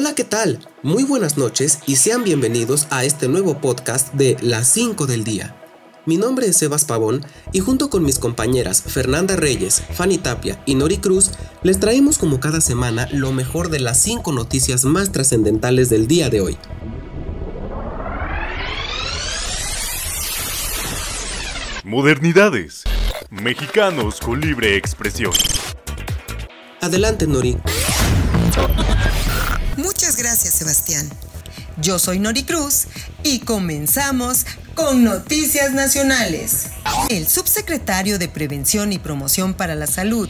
Hola, ¿qué tal? Muy buenas noches y sean bienvenidos a este nuevo podcast de Las 5 del día. Mi nombre es Sebas Pavón y junto con mis compañeras Fernanda Reyes, Fanny Tapia y Nori Cruz, les traemos como cada semana lo mejor de las 5 noticias más trascendentales del día de hoy. Modernidades. Mexicanos con libre expresión. Adelante, Nori. Muchas gracias, Sebastián. Yo soy Nori Cruz y comenzamos con Noticias Nacionales. El subsecretario de Prevención y Promoción para la Salud,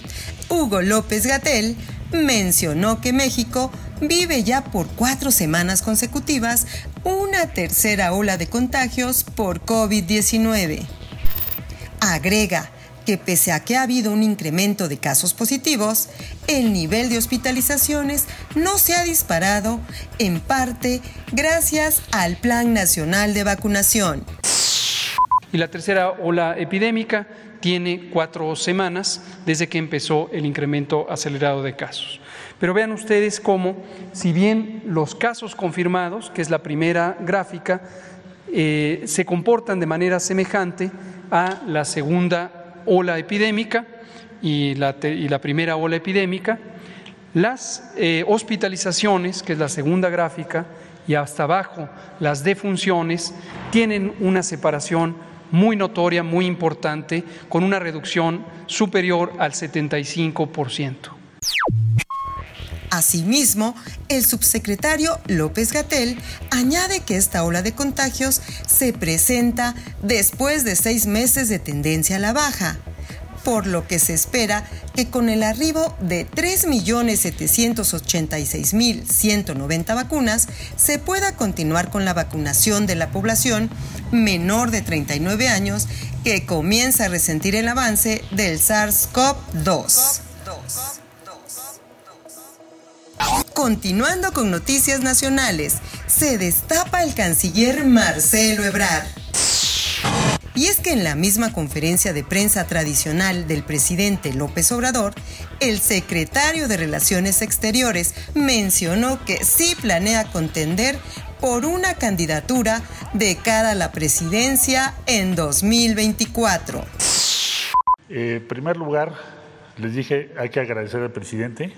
Hugo López Gatel, mencionó que México vive ya por cuatro semanas consecutivas una tercera ola de contagios por COVID-19. Agrega que pese a que ha habido un incremento de casos positivos, el nivel de hospitalizaciones no se ha disparado, en parte gracias al Plan Nacional de Vacunación. Y la tercera ola epidémica tiene cuatro semanas desde que empezó el incremento acelerado de casos. Pero vean ustedes cómo, si bien los casos confirmados, que es la primera gráfica, eh, se comportan de manera semejante, a la segunda ola epidémica y la, primera ola epidémica. Las eh, hospitalizaciones, que es la segunda gráfica, y hasta abajo las defunciones, tienen una separación muy notoria, muy importante, con una reducción superior al 75%. Asimismo, el subsecretario López Gatel añade que esta ola de contagios se presenta después de seis meses de tendencia a la baja, por lo que se espera que con el arribo de 3.786.190 vacunas se pueda continuar con la vacunación de la población menor de 39 años que comienza a resentir el avance del SARS-CoV-2. Continuando con noticias nacionales, se destapa el canciller Marcelo Ebrard. Y es que en la misma conferencia de prensa tradicional del presidente López Obrador, el secretario de Relaciones Exteriores mencionó que sí planea contender por una candidatura de cara a la presidencia en 2024. Eh, en primer lugar, les dije, hay que agradecer al presidente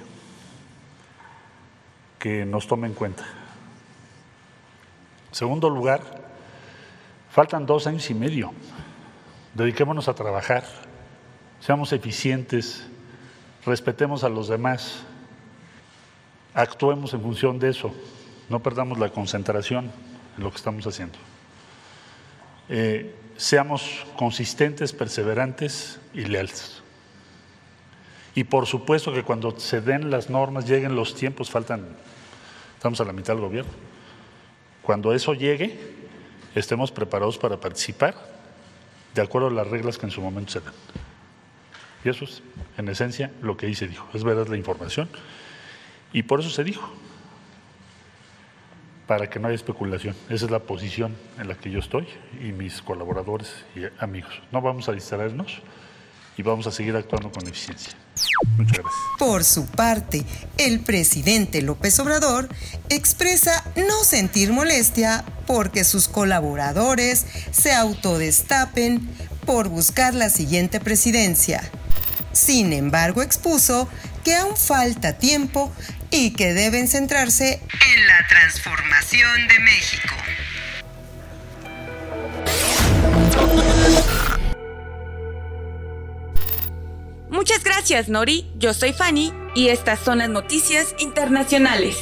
que nos tome en cuenta. En segundo lugar, faltan dos años y medio. Dediquémonos a trabajar, seamos eficientes, respetemos a los demás, actuemos en función de eso, no perdamos la concentración en lo que estamos haciendo. Eh, seamos consistentes, perseverantes y leales. Y por supuesto que cuando se den las normas, lleguen los tiempos, faltan Estamos a la mitad del gobierno. Cuando eso llegue, estemos preparados para participar de acuerdo a las reglas que en su momento se dan. Y eso es, en esencia, lo que ahí se dijo. Es verdad la información. Y por eso se dijo. Para que no haya especulación. Esa es la posición en la que yo estoy y mis colaboradores y amigos. No vamos a distraernos y vamos a seguir actuando con eficiencia. Muchas gracias. Por su parte, el presidente López Obrador expresa no sentir molestia porque sus colaboradores se autodestapen por buscar la siguiente presidencia. Sin embargo, expuso que aún falta tiempo y que deben centrarse en la transformación de México. Muchas gracias, Nori. Yo soy Fanny y estas son las noticias internacionales.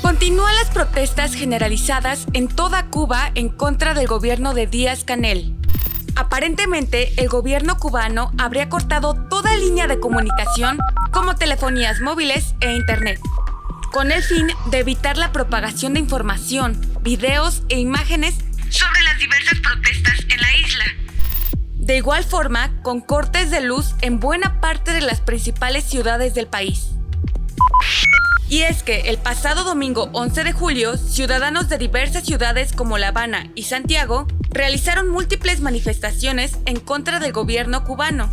Continúan las protestas generalizadas en toda Cuba en contra del gobierno de Díaz Canel. Aparentemente, el gobierno cubano habría cortado toda línea de comunicación como telefonías móviles e internet, con el fin de evitar la propagación de información, videos e imágenes sobre las diversas protestas en la isla. De igual forma, con cortes de luz en buena parte de las principales ciudades del país. Y es que el pasado domingo 11 de julio, ciudadanos de diversas ciudades como La Habana y Santiago realizaron múltiples manifestaciones en contra del gobierno cubano,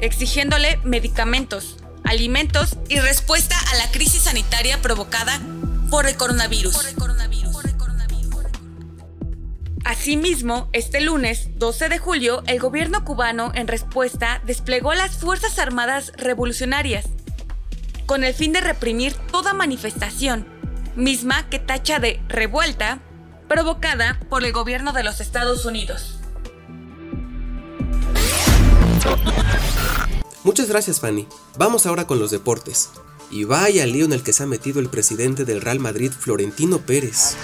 exigiéndole medicamentos, alimentos y respuesta a la crisis sanitaria provocada por el coronavirus. Asimismo, este lunes 12 de julio, el gobierno cubano, en respuesta, desplegó las Fuerzas Armadas Revolucionarias, con el fin de reprimir toda manifestación, misma que tacha de revuelta provocada por el gobierno de los Estados Unidos. Muchas gracias, Fanny. Vamos ahora con los deportes. Y vaya lío en el que se ha metido el presidente del Real Madrid, Florentino Pérez.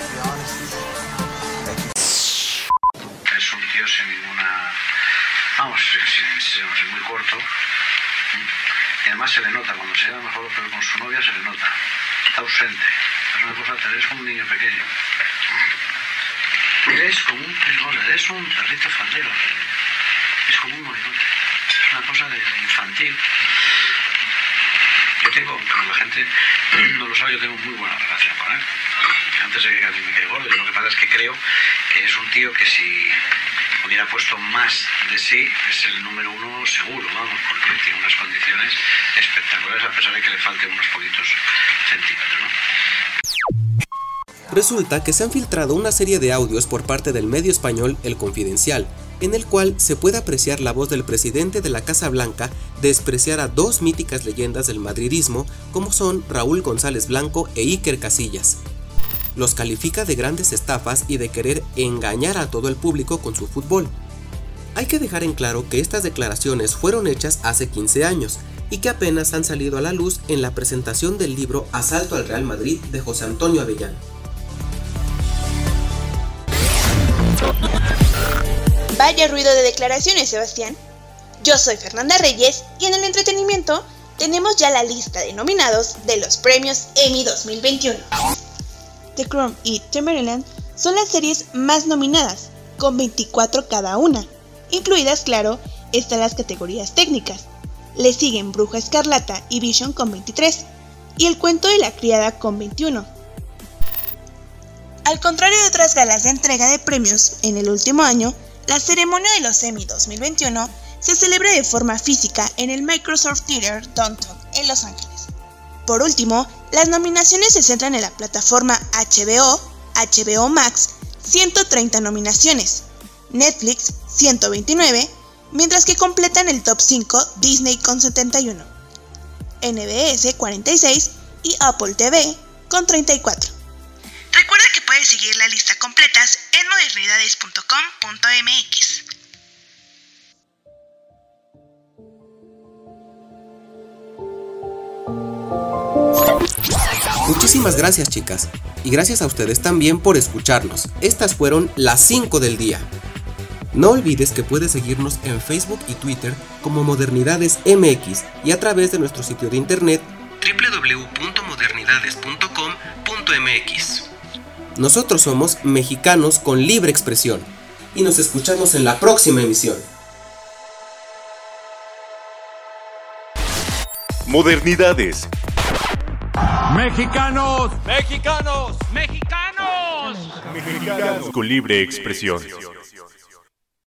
Vamos, es muy corto. Y además se le nota, cuando se lleva mejor pero con su novia se le nota. Está ausente. Es una cosa, es como un niño pequeño. Es como un es un perrito faldero. Es como un morigote. Es una cosa de, infantil. Yo tengo, pero la gente no lo sabe, yo tengo muy buena relación con él. Antes de que a me quede gordo, yo lo que pasa es que creo que es un tío que si hubiera puesto más de sí, es el número uno seguro, vamos, porque tiene unas condiciones espectaculares a pesar de que le falten unos poquitos centímetros, ¿no? Resulta que se han filtrado una serie de audios por parte del medio español El Confidencial, en el cual se puede apreciar la voz del presidente de la Casa Blanca despreciar a dos míticas leyendas del madridismo como son Raúl González Blanco e Iker Casillas. Los califica de grandes estafas y de querer engañar a todo el público con su fútbol. Hay que dejar en claro que estas declaraciones fueron hechas hace 15 años y que apenas han salido a la luz en la presentación del libro Asalto al Real Madrid de José Antonio Avellán. Vaya ruido de declaraciones, Sebastián. Yo soy Fernanda Reyes y en el entretenimiento tenemos ya la lista de nominados de los premios Emmy 2021. The Crown y Maryland son las series más nominadas, con 24 cada una. Incluidas, claro, están las categorías técnicas. Le siguen Bruja Escarlata y Vision con 23, y El cuento de la criada con 21. Al contrario de otras galas de entrega de premios en el último año, la ceremonia de los Emmy 2021 se celebra de forma física en el Microsoft Theater Downtown en Los Ángeles. Por último, las nominaciones se centran en la plataforma HBO, HBO Max, 130 nominaciones, Netflix, 129, mientras que completan el top 5 Disney con 71, NBS 46 y Apple TV con 34. Recuerda que puedes seguir la lista completas en modernidades.com.mx. Muchísimas gracias chicas y gracias a ustedes también por escucharnos. Estas fueron las 5 del día. No olvides que puedes seguirnos en Facebook y Twitter como Modernidades MX y a través de nuestro sitio de internet www.modernidades.com.mx. Nosotros somos mexicanos con libre expresión y nos escuchamos en la próxima emisión. Modernidades. Mexicanos, mexicanos, mexicanos. Mexicanos con libre expresión.